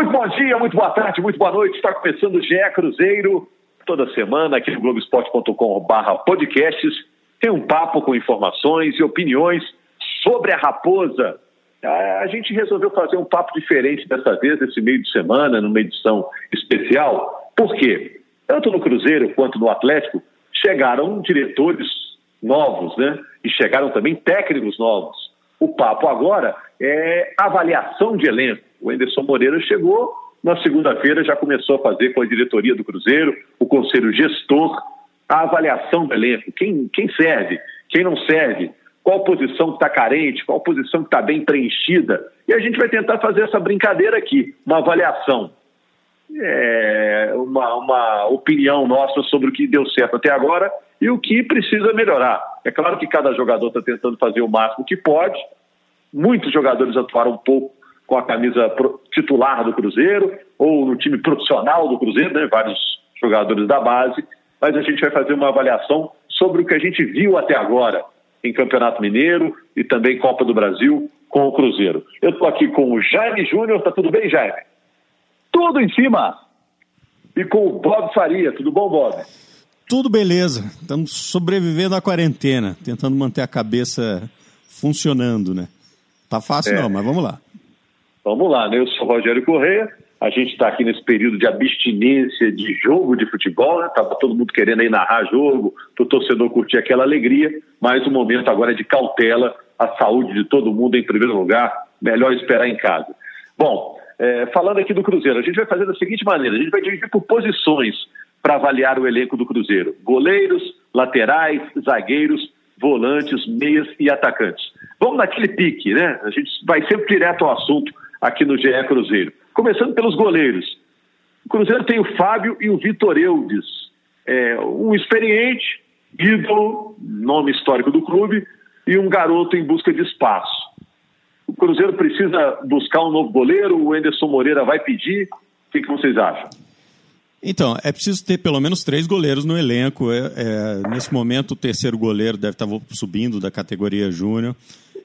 Muito bom dia, muito boa tarde, muito boa noite. Está começando o GE Cruzeiro. Toda semana aqui no Globoesporte.com/barra podcasts tem um papo com informações e opiniões sobre a Raposa. A gente resolveu fazer um papo diferente dessa vez, nesse meio de semana, numa edição especial. Por quê? Tanto no Cruzeiro quanto no Atlético chegaram diretores novos, né? E chegaram também técnicos novos. O papo agora é avaliação de elenco. O Anderson Moreira chegou, na segunda-feira já começou a fazer com a diretoria do Cruzeiro, o conselho gestor, a avaliação do elenco. Quem, quem serve, quem não serve, qual posição que está carente, qual posição que está bem preenchida. E a gente vai tentar fazer essa brincadeira aqui, uma avaliação. É uma, uma opinião nossa sobre o que deu certo até agora e o que precisa melhorar. É claro que cada jogador está tentando fazer o máximo que pode. Muitos jogadores atuaram um pouco com a camisa titular do Cruzeiro ou no time profissional do Cruzeiro, né? vários jogadores da base, mas a gente vai fazer uma avaliação sobre o que a gente viu até agora em Campeonato Mineiro e também Copa do Brasil com o Cruzeiro. Eu estou aqui com o Jaime Júnior, tá tudo bem, Jaime? Tudo em cima. E com o Bob Faria, tudo bom, Bob? Tudo beleza. Estamos sobrevivendo à quarentena, tentando manter a cabeça funcionando, né? Tá fácil é. não, mas vamos lá. Vamos lá, né? Eu sou Rogério Correia. A gente está aqui nesse período de abstinência de jogo de futebol, né? Tava todo mundo querendo aí narrar jogo, o torcedor curtir aquela alegria, mas o momento agora é de cautela, a saúde de todo mundo em primeiro lugar, melhor esperar em casa. Bom, é, falando aqui do Cruzeiro, a gente vai fazer da seguinte maneira: a gente vai dividir por posições para avaliar o elenco do Cruzeiro: goleiros, laterais, zagueiros, volantes, meias e atacantes. Vamos naquele pique, né? A gente vai sempre direto ao assunto aqui no GE Cruzeiro. Começando pelos goleiros. O Cruzeiro tem o Fábio e o Vitor Eudes. É, um experiente, ídolo, nome histórico do clube, e um garoto em busca de espaço. O Cruzeiro precisa buscar um novo goleiro, o Enderson Moreira vai pedir. O que, que vocês acham? Então, é preciso ter pelo menos três goleiros no elenco. É, é, nesse momento, o terceiro goleiro deve estar subindo da categoria júnior.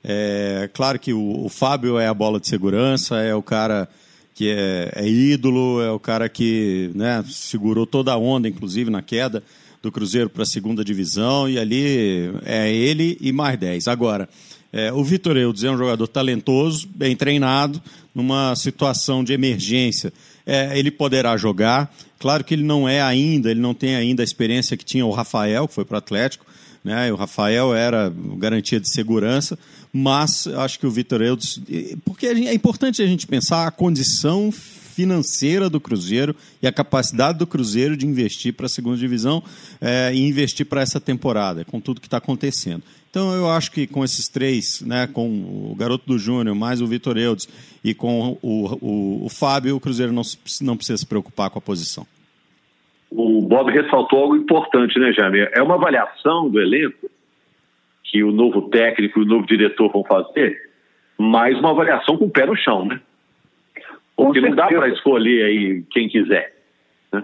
É, claro que o, o, Fábio é a bola de segurança, é o cara que é, é ídolo, é o cara que né, segurou toda a onda, inclusive na queda do Cruzeiro para a segunda divisão, e ali é ele e mais dez. Agora, é, o Vitor Eudes é um jogador talentoso, bem treinado, numa situação de emergência. É, ele poderá jogar. Claro que ele não é ainda, ele não tem ainda a experiência que tinha o Rafael, que foi para o Atlético. Né? O Rafael era garantia de segurança, mas acho que o Vitor Eudes. Porque é importante a gente pensar a condição financeira do Cruzeiro e a capacidade do Cruzeiro de investir para a segunda divisão é, e investir para essa temporada, com tudo que está acontecendo. Então eu acho que com esses três, né, com o garoto do Júnior, mais o Vitor Eudes e com o, o, o Fábio, o Cruzeiro não, não precisa se preocupar com a posição. O Bob ressaltou algo importante, né, Jaime? É uma avaliação do elenco que o novo técnico e o novo diretor vão fazer, mas uma avaliação com o pé no chão, né? Porque não dá para escolher aí quem quiser. Né?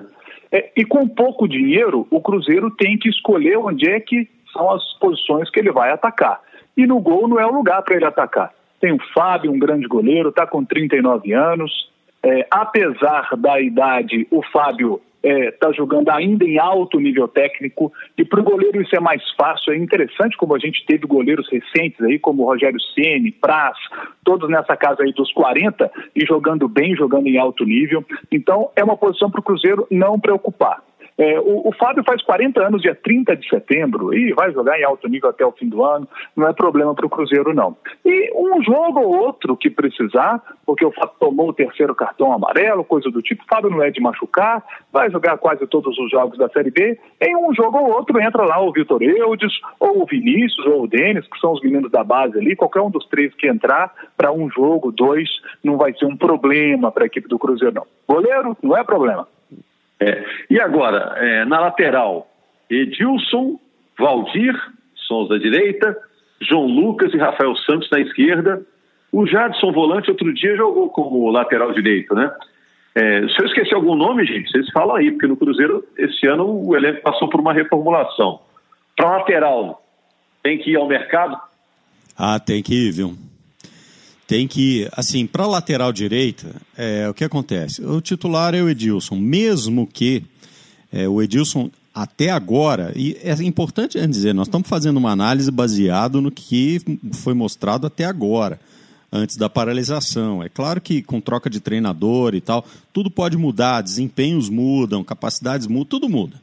É, e com pouco dinheiro, o Cruzeiro tem que escolher onde é que são as posições que ele vai atacar. E no gol não é o lugar para ele atacar. Tem o Fábio, um grande goleiro, está com 39 anos. É, apesar da idade, o Fábio está é, tá jogando ainda em alto nível técnico e para o goleiro isso é mais fácil. É interessante como a gente teve goleiros recentes aí, como Rogério Ceni, Praz, todos nessa casa aí dos 40 e jogando bem, jogando em alto nível. Então é uma posição para o Cruzeiro não preocupar. É, o, o, Fábio faz 40 anos, dia 30 de setembro, e vai jogar em alto nível até o fim do ano, não é problema para o Cruzeiro, não. E um jogo ou outro que precisar, porque o Fábio tomou o terceiro cartão amarelo, coisa do tipo, o Fábio não é de machucar, vai jogar quase todos os jogos da Série B, em um jogo ou outro entra lá o Vitor Eudes, ou o Vinícius, ou o Denis, que são os meninos da base ali, qualquer um dos três que entrar para um jogo, dois, não vai ser um problema para a equipe do Cruzeiro, não. Goleiro, não é problema. É, e agora, é, na lateral, Edilson, Valdir, sons da direita, João Lucas e Rafael Santos na esquerda. O Jadson Volante outro dia jogou como lateral direito, né? É, se eu esquecer algum nome, gente, vocês falam aí, porque no Cruzeiro esse ano o elenco passou por uma reformulação. Para lateral, tem que ir ao mercado? Ah, tem que ir, viu? Tem que, assim, para lateral direita, é, o que acontece? O titular é o Edilson, mesmo que é, o Edilson até agora, e é importante dizer, nós estamos fazendo uma análise baseada no que foi mostrado até agora, antes da paralisação. É claro que com troca de treinador e tal, tudo pode mudar, desempenhos mudam, capacidades mudam, tudo muda.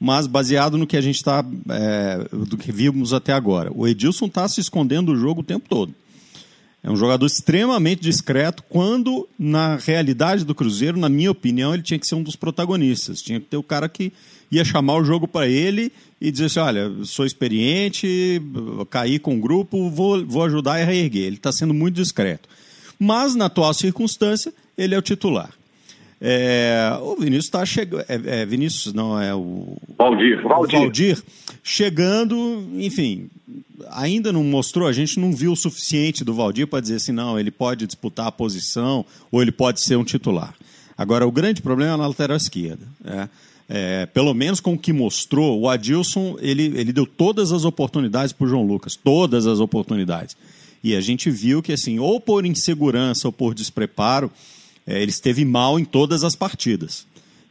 Mas baseado no que a gente está, é, do que vimos até agora. O Edilson está se escondendo do jogo o tempo todo. É um jogador extremamente discreto, quando, na realidade do Cruzeiro, na minha opinião, ele tinha que ser um dos protagonistas. Tinha que ter o cara que ia chamar o jogo para ele e dizer assim: olha, sou experiente, caí com o grupo, vou, vou ajudar a reerguer. Ele está sendo muito discreto. Mas, na atual circunstância, ele é o titular. É, o Vinícius está chegando. É, é, Vinícius, não, é o. Valdir. Valdir. Valdir chegando, enfim, ainda não mostrou, a gente não viu o suficiente do Valdir para dizer assim, não, ele pode disputar a posição ou ele pode ser um titular. Agora, o grande problema é na lateral esquerda. Né? É, pelo menos com o que mostrou, o Adilson ele, ele deu todas as oportunidades para o João Lucas, todas as oportunidades. E a gente viu que, assim, ou por insegurança ou por despreparo, é, ele esteve mal em todas as partidas.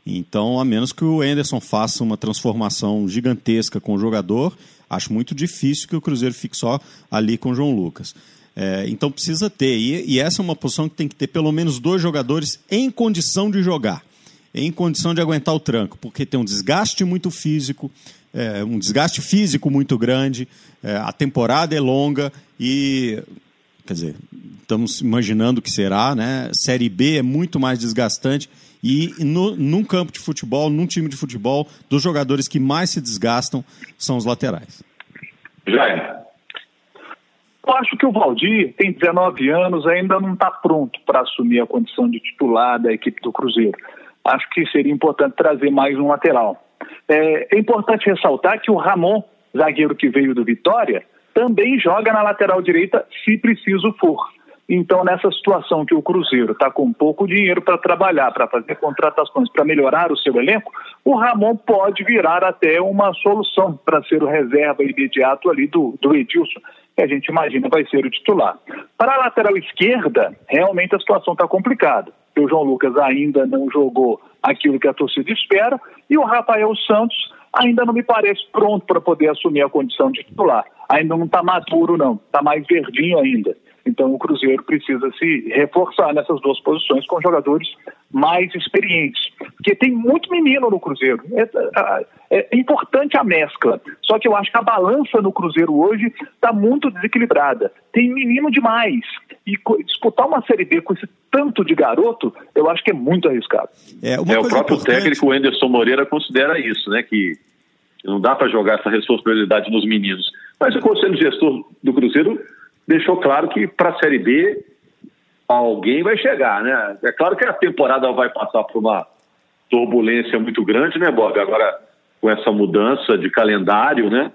Então, a menos que o Anderson faça uma transformação gigantesca com o jogador, acho muito difícil que o Cruzeiro fique só ali com o João Lucas. É, então precisa ter, e, e, essa é uma posição que tem que ter pelo menos dois jogadores em condição de jogar, em condição de aguentar o tranco, porque tem um desgaste muito físico, é, um desgaste físico muito grande, é, a temporada é longa e, quer dizer, estamos imaginando que será, né? Série B é muito mais desgastante e no, num campo de futebol, num time de futebol, dos jogadores que mais se desgastam são os laterais. Jair. Eu acho que o Valdir tem 19 anos, ainda não está pronto para assumir a condição de titular da equipe do Cruzeiro. Acho que seria importante trazer mais um lateral. É, é importante ressaltar que o Ramon, zagueiro que veio do Vitória, também joga na lateral direita se preciso for. Então, nessa situação que o Cruzeiro está com pouco dinheiro para trabalhar, para fazer contratações, para melhorar o seu elenco, o Ramon pode virar até uma solução para ser o reserva imediato ali do, do Edilson, que a gente imagina vai ser o titular. Para a lateral esquerda, realmente a situação está complicada. O João Lucas ainda não jogou aquilo que a torcida espera e o Rafael Santos ainda não me parece pronto para poder assumir a condição de titular. Ainda não está maduro, não. Está mais verdinho ainda. Então o Cruzeiro precisa se reforçar nessas duas posições com jogadores mais experientes. Porque tem muito menino no Cruzeiro. É, é, é importante a mescla. Só que eu acho que a balança no Cruzeiro hoje está muito desequilibrada. Tem menino demais. E disputar uma Série B com esse tanto de garoto, eu acho que é muito arriscado. É, é o próprio importante... técnico Anderson Moreira considera isso, né? Que não dá para jogar essa responsabilidade nos meninos. Mas o conselho gestor do Cruzeiro deixou claro que para a Série B alguém vai chegar, né? É claro que a temporada vai passar por uma turbulência muito grande, né, Bob? Agora, com essa mudança de calendário, né?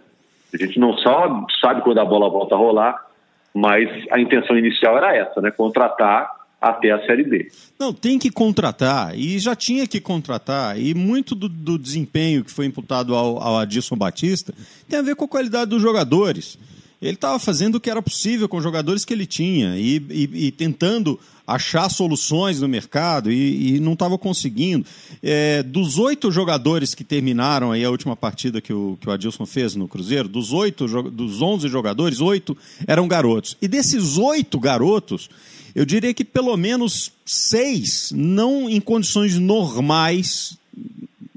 A gente não só sabe quando a bola volta a rolar, mas a intenção inicial era essa, né? Contratar até a Série B. Não, tem que contratar, e já tinha que contratar, e muito do, do desempenho que foi imputado ao, ao Adilson Batista tem a ver com a qualidade dos jogadores ele estava fazendo o que era possível com os jogadores que ele tinha e, e, e tentando achar soluções no mercado e, e não estava conseguindo. É, dos oito jogadores que terminaram aí a última partida que o, que o Adilson fez no Cruzeiro, dos oito, dos onze jogadores, oito eram garotos. E desses oito garotos, eu diria que pelo menos seis não em condições normais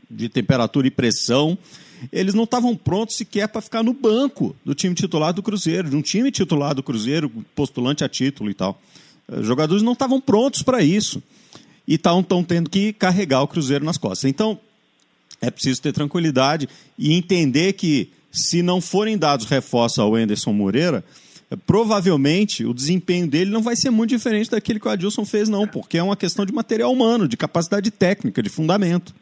de temperatura e pressão eles não estavam prontos sequer para ficar no banco do time titular do Cruzeiro, de um time titular do Cruzeiro, postulante a título e tal. Os jogadores não estavam prontos para isso. E estão tendo que carregar o Cruzeiro nas costas. Então, é preciso ter tranquilidade e entender que, se não forem dados reforços ao Anderson Moreira, provavelmente o desempenho dele não vai ser muito diferente daquele que o Adilson fez, não, porque é uma questão de material humano, de capacidade técnica, de fundamento.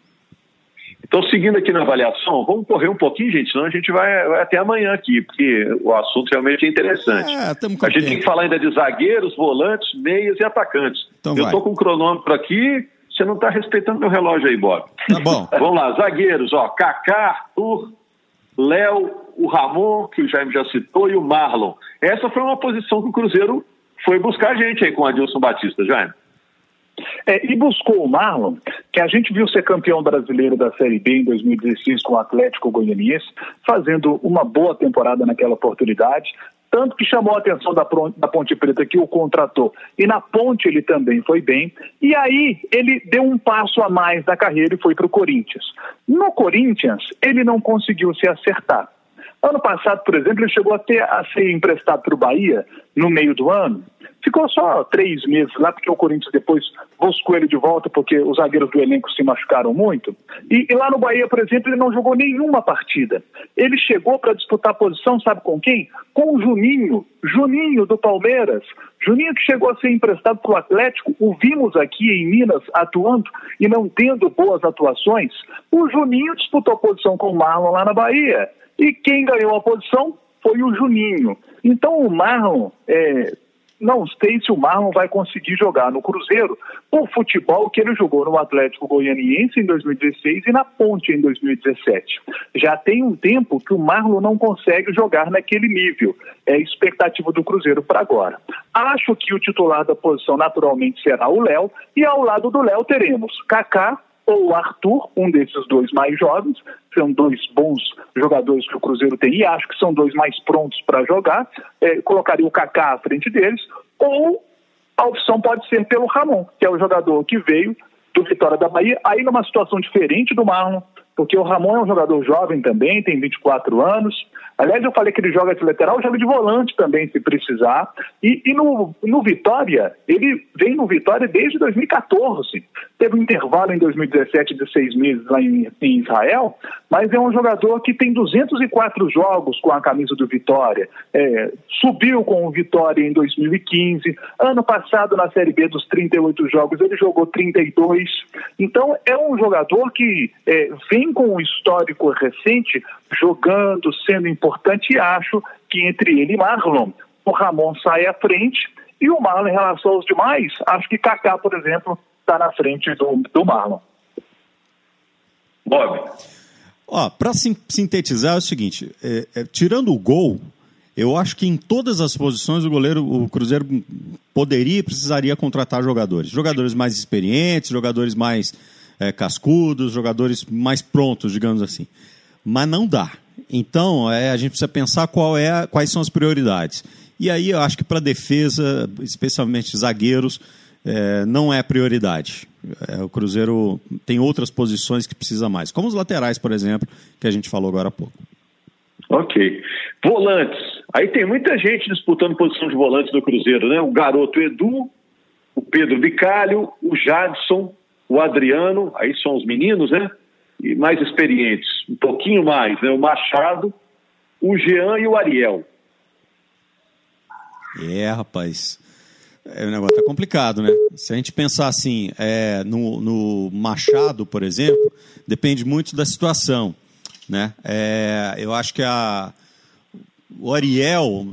Então, seguindo aqui na avaliação, vamos correr um pouquinho, gente, senão a gente vai, vai até amanhã aqui, porque o assunto realmente é interessante. É, a gente tem que falar ainda de zagueiros, volantes, meias e atacantes. Então Eu estou com o cronômetro aqui, você não está respeitando meu relógio aí, Bob. Tá bom. vamos lá, zagueiros, ó, Kaká, Arthur, Léo, o Ramon, que o Jaime já citou, e o Marlon. Essa foi uma posição que o Cruzeiro foi buscar gente aí com o Adilson Batista, Jaime. É, e buscou o Marlon, que a gente viu ser campeão brasileiro da Série B em 2016 com o Atlético Goianiense, fazendo uma boa temporada naquela oportunidade, tanto que chamou a atenção da, da Ponte Preta que o contratou. E na Ponte ele também foi bem. E aí ele deu um passo a mais na carreira e foi para o Corinthians. No Corinthians, ele não conseguiu se acertar. Ano passado, por exemplo, ele chegou até a ser emprestado para o Bahia no meio do ano. Ficou só três meses lá, porque o Corinthians depois buscou ele de volta, porque os zagueiros do elenco se machucaram muito. E, e lá no Bahia, por exemplo, ele não jogou nenhuma partida. Ele chegou para disputar a posição, sabe com quem? Com o Juninho, Juninho do Palmeiras. Juninho que chegou a ser emprestado para o Atlético, o vimos aqui em Minas atuando e não tendo boas atuações. O Juninho disputou a posição com o Marlon lá na Bahia. E quem ganhou a posição foi o Juninho. Então o Marlon, é, não sei se o Marlon vai conseguir jogar no Cruzeiro o futebol que ele jogou no Atlético Goianiense em 2016 e na Ponte em 2017. Já tem um tempo que o Marlon não consegue jogar naquele nível. É a expectativa do Cruzeiro para agora. Acho que o titular da posição naturalmente será o Léo e ao lado do Léo teremos Kaká, ou o Arthur, um desses dois mais jovens, são dois bons jogadores que o Cruzeiro tem e acho que são dois mais prontos para jogar, é, colocaria o Kaká à frente deles, ou a opção pode ser pelo Ramon, que é o jogador que veio do Vitória da Bahia, aí numa situação diferente do Marlon, porque o Ramon é um jogador jovem também, tem 24 anos. Aliás, eu falei que ele joga de lateral, joga de volante também, se precisar. E, e no, no Vitória, ele vem no Vitória desde 2014. Teve um intervalo em 2017 de seis meses lá em, em Israel, mas é um jogador que tem 204 jogos com a camisa do Vitória. É, subiu com o Vitória em 2015. Ano passado, na Série B dos 38 jogos, ele jogou 32. Então, é um jogador que é, vem com um histórico recente, jogando, sendo importante, e acho que entre ele e Marlon, o Ramon sai à frente. E o Marlon, em relação aos demais, acho que Kaká, por exemplo, está na frente do, do Marlon. Bob. Ó, para sintetizar é o seguinte, é, é, tirando o gol, eu acho que em todas as posições o goleiro, o Cruzeiro poderia e precisaria contratar jogadores, jogadores mais experientes, jogadores mais é, cascudos, jogadores mais prontos, digamos assim. Mas não dá. Então, é, a gente precisa pensar qual é, quais são as prioridades. E aí eu acho que para defesa, especialmente zagueiros, é, não é prioridade. É, o Cruzeiro tem outras posições que precisa mais, como os laterais, por exemplo, que a gente falou agora há pouco. Ok. Volantes. Aí tem muita gente disputando posição de volantes do Cruzeiro, né? O garoto Edu, o Pedro Bicalho, o Jadson, o Adriano, aí são os meninos, né? E mais experientes, um pouquinho mais, né? O Machado, o Jean e o Ariel. É, rapaz. É, o negócio tá complicado, né? Se a gente pensar assim, é, no, no, Machado, por exemplo, depende muito da situação, né? É, eu acho que a, o Ariel,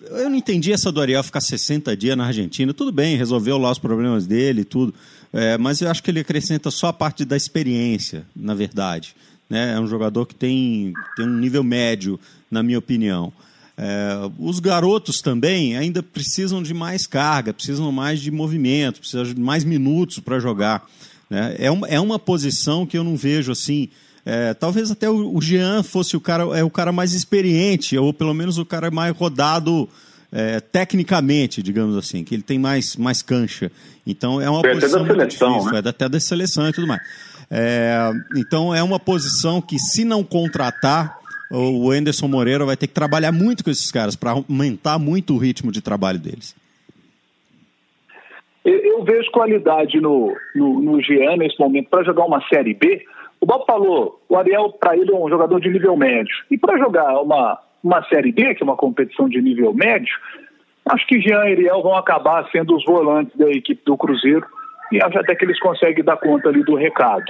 eu não entendi essa do Ariel ficar 60 dias na Argentina. Tudo bem, resolveu lá os problemas dele e tudo, é, mas eu acho que ele acrescenta só a parte da experiência, na verdade. Né? É um jogador que tem, tem um nível médio, na minha opinião. É, os garotos também ainda precisam de mais carga, precisam mais de movimento, precisam de mais minutos para jogar. Né? É, uma, é uma posição que eu não vejo assim. É, talvez até o, Jean fosse o cara, é o cara mais experiente, ou pelo menos o cara mais rodado é, tecnicamente, digamos assim, que ele tem mais, mais cancha. Então é uma é posição até da seleção, difícil, né? é até da seleção e tudo mais. É, então é uma posição que, se não contratar, o Anderson Moreira vai ter que trabalhar muito com esses caras para aumentar muito o ritmo de trabalho deles. Eu, vejo qualidade no, no, no Jean nesse momento para jogar uma Série B. O Bob falou, o Ariel, para ele, é um jogador de nível médio. E para jogar uma, uma Série B, que é uma competição de nível médio, acho que Jean e Ariel vão acabar sendo os volantes da equipe do Cruzeiro. E acho até que eles conseguem dar conta ali do recado.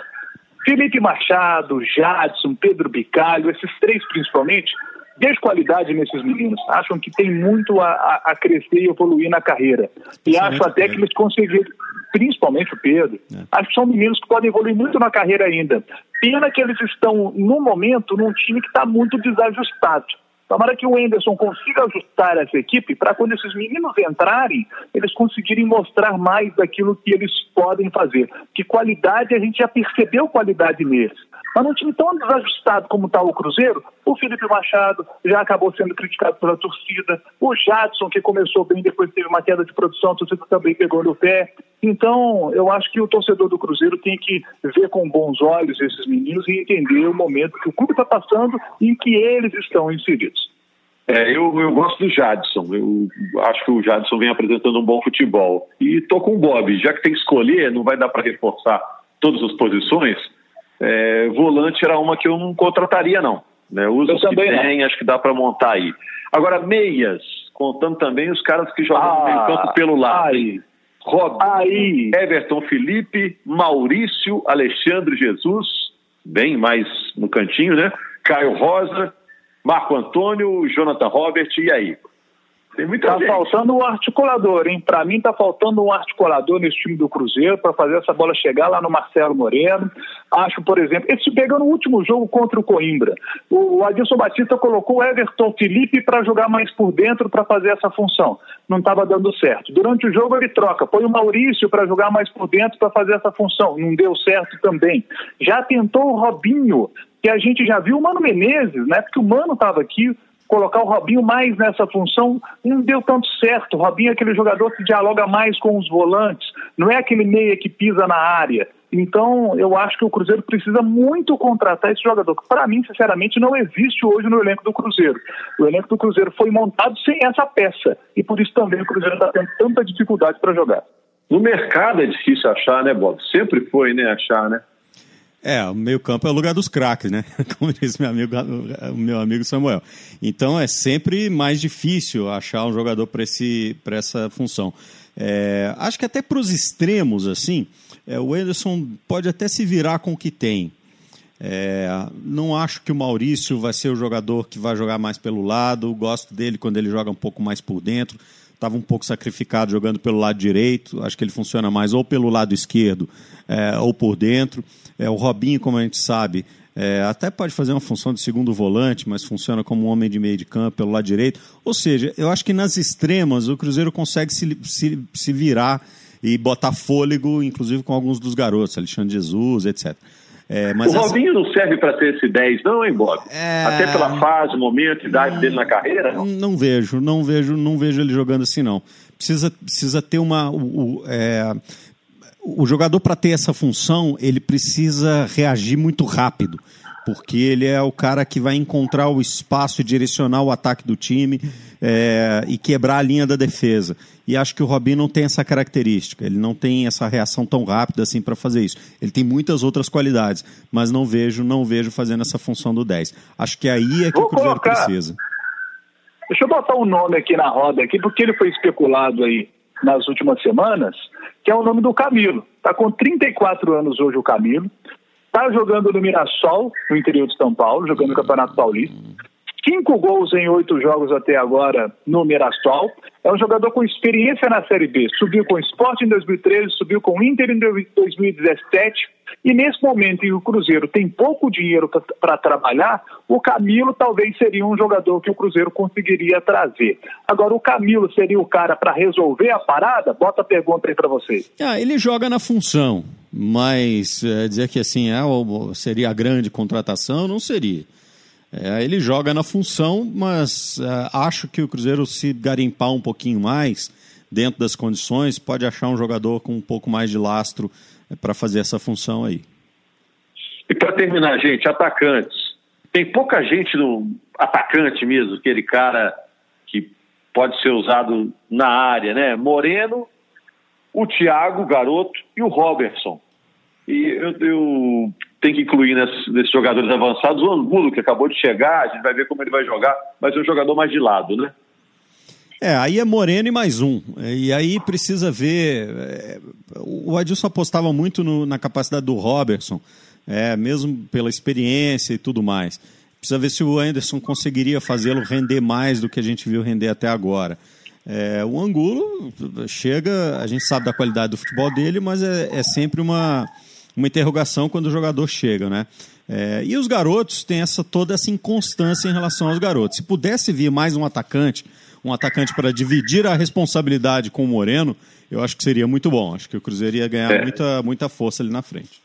Felipe Machado, Jadson, Pedro Bicalho, esses três principalmente, vejo qualidade nesses meninos. Acham que tem muito a, a, crescer e evoluir na carreira. E acho até que eles conseguiram, principalmente o Pedro, é. acho que são meninos que podem evoluir muito na carreira ainda. Pena que eles estão, no momento, num time que está muito desajustado. Tomara que o Enderson consiga ajustar essa equipe para quando esses meninos entrarem, eles conseguirem mostrar mais daquilo que eles podem fazer. Que qualidade, a gente já percebeu qualidade neles. Mas num time tão desajustado como está o Cruzeiro, o Felipe Machado já acabou sendo criticado pela torcida, o Jadson, que começou bem, depois teve uma queda de produção, a torcida também pegou no pé. Então, eu acho que o torcedor do Cruzeiro tem que ver com bons olhos esses meninos e entender o momento que o clube está passando e em que eles estão inseridos. É, eu, eu gosto do Jadson. Eu acho que o Jadson vem apresentando um bom futebol. E tô com o Bob, já que tem que escolher, não vai dar para reforçar todas as posições é, volante era uma que eu não contrataria, não. Né? Usa os que tem, não. acho que dá para montar aí. Agora, meias, contando também os caras que jogam ah, no meio campo pelo lado. Aí. Rob, aí. Everton Felipe, Maurício, Alexandre Jesus, bem mais no cantinho, né? Caio Rosa, Marco Antônio, Jonathan Robert, e aí? Tá gente. faltando um articulador, hein? Para mim tá faltando um articulador nesse time do Cruzeiro para fazer essa bola chegar lá no Marcelo Moreno. Acho, por exemplo, esse pegou no último jogo contra o Coimbra. O Adilson Batista colocou o Everton Felipe para jogar mais por dentro para fazer essa função. Não estava dando certo. Durante o jogo ele troca, põe o Maurício para jogar mais por dentro para fazer essa função. Não deu certo também. Já tentou o Robinho, que a gente já viu o Mano Menezes, né? Porque o Mano estava aqui, colocar o Robinho mais nessa função não deu tanto certo. O Robinho é aquele jogador que dialoga mais com os volantes, não é aquele meia que pisa na área. Então, eu acho que o Cruzeiro precisa muito contratar esse jogador, que para mim, sinceramente, não existe hoje no elenco do Cruzeiro. O elenco do Cruzeiro foi montado sem essa peça, e por isso também o Cruzeiro está tendo tanta dificuldade para jogar. No mercado é difícil achar, né, Bob? Sempre foi, né, achar, né? É, o meio-campo é o lugar dos craques, né? Como disse meu amigo, meu amigo Samuel. Então é sempre mais difícil achar um jogador para essa função. É, acho que até para os extremos, assim, é, o Ederson pode até se virar com o que tem. É, não acho que o Maurício vai ser o jogador que vai jogar mais pelo lado. Gosto dele quando ele joga um pouco mais por dentro. Estava um pouco sacrificado jogando pelo lado direito. Acho que ele funciona mais ou pelo lado esquerdo é, ou por dentro. É, o Robinho, como a gente sabe, é, até pode fazer uma função de segundo volante, mas funciona como um homem de meio de campo pelo lado direito. Ou seja, eu acho que nas extremas o Cruzeiro consegue se, se, se virar e botar fôlego, inclusive com alguns dos garotos, Alexandre Jesus, etc. É, o Robinho não serve para ser esse 10, não, hein, Bob? É... Até pela fase, momento, idade dele na carreira? Não? não vejo, não vejo, não vejo ele jogando assim, não. Precisa, precisa ter uma. O, o, é o jogador, para ter essa função, ele precisa reagir muito rápido, porque ele é o cara que vai encontrar o espaço e direcionar o ataque do time é, e quebrar a linha da defesa. E acho que o Robinho não tem essa característica, ele não tem essa reação tão rápida assim para fazer isso. Ele tem muitas outras qualidades, mas não vejo, não vejo fazendo essa função do 10. Acho que aí é que Vou o Cruzeiro colocar. precisa. Deixa eu botar um nome aqui na roda aqui, porque ele foi especulado aí nas últimas semanas, que é o nome do Camilo. Está com 34 anos hoje o Camilo. Está jogando no Mirassol, no interior de São Paulo, jogando no Campeonato Paulista. Cinco gols em oito jogos até agora no Mirassol. É um jogador com experiência na Série B. Subiu com o Sport em 2013, subiu com o Inter em 2017 e nesse momento em que o Cruzeiro tem pouco dinheiro para trabalhar, o Camilo talvez seria um jogador que o Cruzeiro conseguiria trazer. Agora, o Camilo seria o cara para resolver a parada? Bota a pergunta aí para vocês. Ah, ele joga na função, mas é, dizer que assim é, seria a grande contratação, não seria. É, ele joga na função, mas é, acho que o Cruzeiro, se garimpar um pouquinho mais, dentro das condições, pode achar um jogador com um pouco mais de lastro para fazer essa função aí. E para terminar, gente, atacantes. Tem pouca gente no atacante mesmo, aquele cara que pode ser usado na área, né? Moreno, o Thiago, garoto, e o Robertson. E eu, eu tenho que incluir nesses, nesses, jogadores avançados o Angulo, que acabou de chegar, a gente vai ver como ele vai jogar, mas é um jogador mais de lado, né? É, aí é Moreno e mais um. E aí precisa ver. É, o Adilson apostava muito no, na capacidade do Robertson, é, mesmo pela experiência e tudo mais. Precisa ver se o Anderson conseguiria fazê-lo render mais do que a gente viu render até agora. É, o Angulo chega, a gente sabe da qualidade do futebol dele, mas é, é sempre uma, uma interrogação quando o jogador chega, né? É, e os garotos têm essa, toda essa inconstância em relação aos garotos. Se pudesse vir mais um atacante, um atacante para dividir a responsabilidade com o Moreno, eu acho que seria muito bom. Acho que o Cruzeiro ia ganhar é. muita, muita força ali na frente.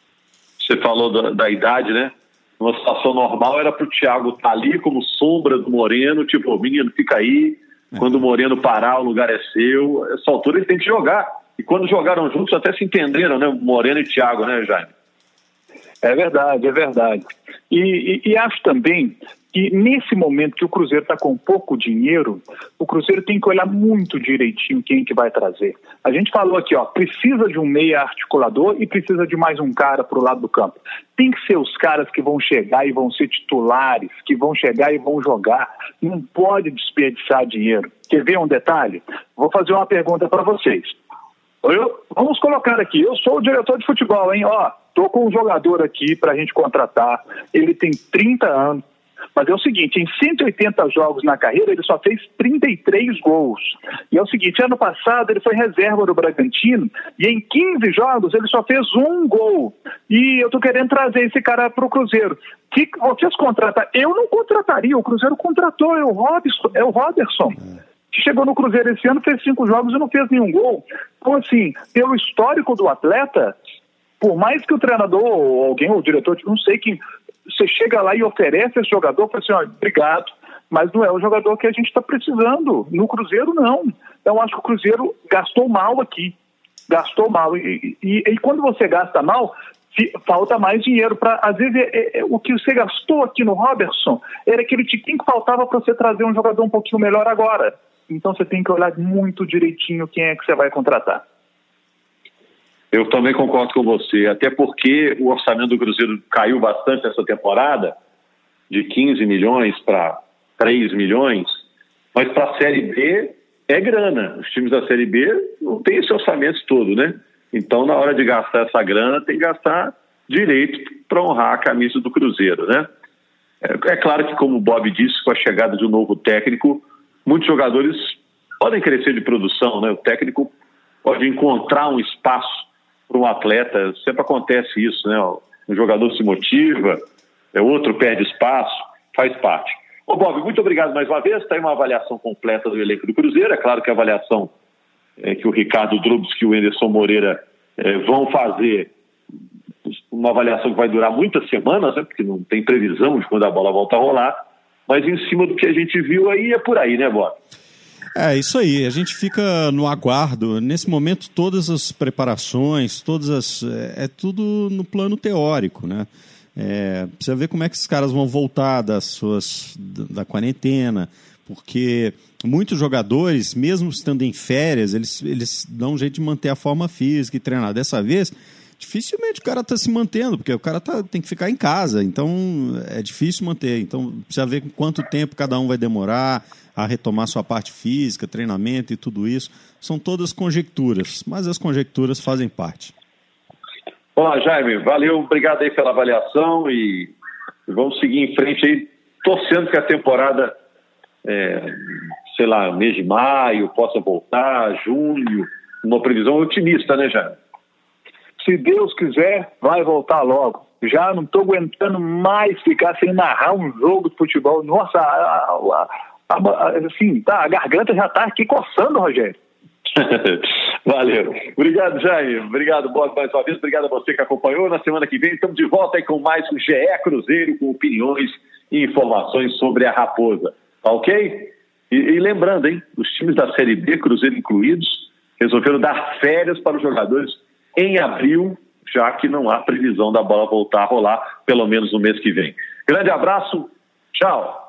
Você falou da, da idade, né? Numa situação normal era para o Thiago estar tá ali como sombra do Moreno, tipo, menino, fica aí. É. Quando o Moreno parar, o lugar é seu. Essa altura ele tem que jogar. E quando jogaram juntos, até se entenderam, né? Moreno e Thiago, né, Jaime? É verdade, é verdade. E, e, e acho também que nesse momento que o Cruzeiro está com pouco dinheiro, o Cruzeiro tem que olhar muito direitinho quem que vai trazer. A gente falou aqui, ó, precisa de um meia articulador e precisa de mais um cara para o lado do campo. Tem que ser os caras que vão chegar e vão ser titulares, que vão chegar e vão jogar. Não pode desperdiçar dinheiro. Quer ver um detalhe? Vou fazer uma pergunta para vocês. Eu, vamos colocar aqui, eu sou o diretor de futebol, hein? Ó, tô com um jogador aqui para a gente contratar. Ele tem 30 anos, mas é o seguinte, em 180 jogos na carreira, ele só fez 33 gols. E é o seguinte, ano passado ele foi reserva do Bragantino e em 15 jogos ele só fez um gol. E eu tô querendo trazer esse cara para o Cruzeiro. Que vocês contratam? Eu não contrataria, o Cruzeiro contratou, é o Robson, é o Robertson que chegou no Cruzeiro esse ano, fez cinco jogos e não fez nenhum gol. Então, assim, pelo histórico do atleta, por mais que o treinador ou alguém, ou o diretor, não sei quem, você chega lá e oferece esse jogador, fala assim, ó, obrigado, mas não é o jogador que a gente está precisando. No Cruzeiro, não. Então, acho que o Cruzeiro gastou mal aqui. Gastou mal. E, e, e quando você gasta mal, falta mais dinheiro para às vezes é, é, o que você gastou aqui no Robertson era aquele tiquinho que faltava para você trazer um jogador um pouquinho melhor agora então você tem que olhar muito direitinho quem é que você vai contratar. Eu também concordo com você, até porque o orçamento do Cruzeiro caiu bastante essa temporada, de 15 milhões para 3 milhões, mas para a Série B é grana. Os times da Série B não têm esse orçamento todo, né? Então, na hora de gastar essa grana, tem que gastar direito para honrar a camisa do Cruzeiro, né? É, é claro que, como o Bob disse, com a chegada de um novo técnico, muitos jogadores podem crescer de produção, né? O técnico pode encontrar um espaço para um atleta, sempre acontece isso, né? Um jogador se motiva, é outro perde espaço, faz parte. Ô Bob, muito obrigado mais uma vez. Está aí uma avaliação completa do elenco do Cruzeiro. É claro que a avaliação é, que o Ricardo Drubs e o Anderson Moreira é, vão fazer, uma avaliação que vai durar muitas semanas, né? Porque não tem previsão de quando a bola volta a rolar. Mas em cima do que a gente viu aí é por aí, né, Bob? É isso aí, a gente fica no aguardo. Nesse momento, todas as preparações, todas as. É, é tudo no plano teórico, né? É, precisa ver como é que esses caras vão voltar das suas, da quarentena, porque muitos jogadores, mesmo estando em férias, eles, eles dão um jeito de manter a forma física e treinar. Dessa vez, dificilmente o cara está se mantendo, porque o cara tá, tem que ficar em casa, então é difícil manter. Então precisa ver quanto tempo cada um vai demorar a retomar sua parte física, treinamento e tudo isso. São todas conjecturas, mas as conjecturas fazem parte. Olá, Jaime, valeu, obrigado aí pela avaliação e vamos seguir em frente aí, torcendo que a temporada, é, sei lá, mês de maio, possa voltar, junho, uma previsão otimista, né, Jaime? Se Deus quiser, vai voltar logo. Já não estou aguentando mais ficar sem narrar um jogo de futebol. Nossa, a, a, a, assim, tá, a garganta já está aqui coçando, Rogério. Valeu. Obrigado, Jair. Obrigado, Bob, mais uma vez. Obrigado a você que acompanhou. Na semana que vem estamos de volta aí com mais um GE Cruzeiro, com opiniões e informações sobre a Raposa. Tá ok? E, e lembrando, hein, os times da Série B, Cruzeiro incluídos, resolveram dar férias para os jogadores em abril, já que não há previsão da bola voltar a rolar, pelo menos no mês que vem. Grande abraço, tchau.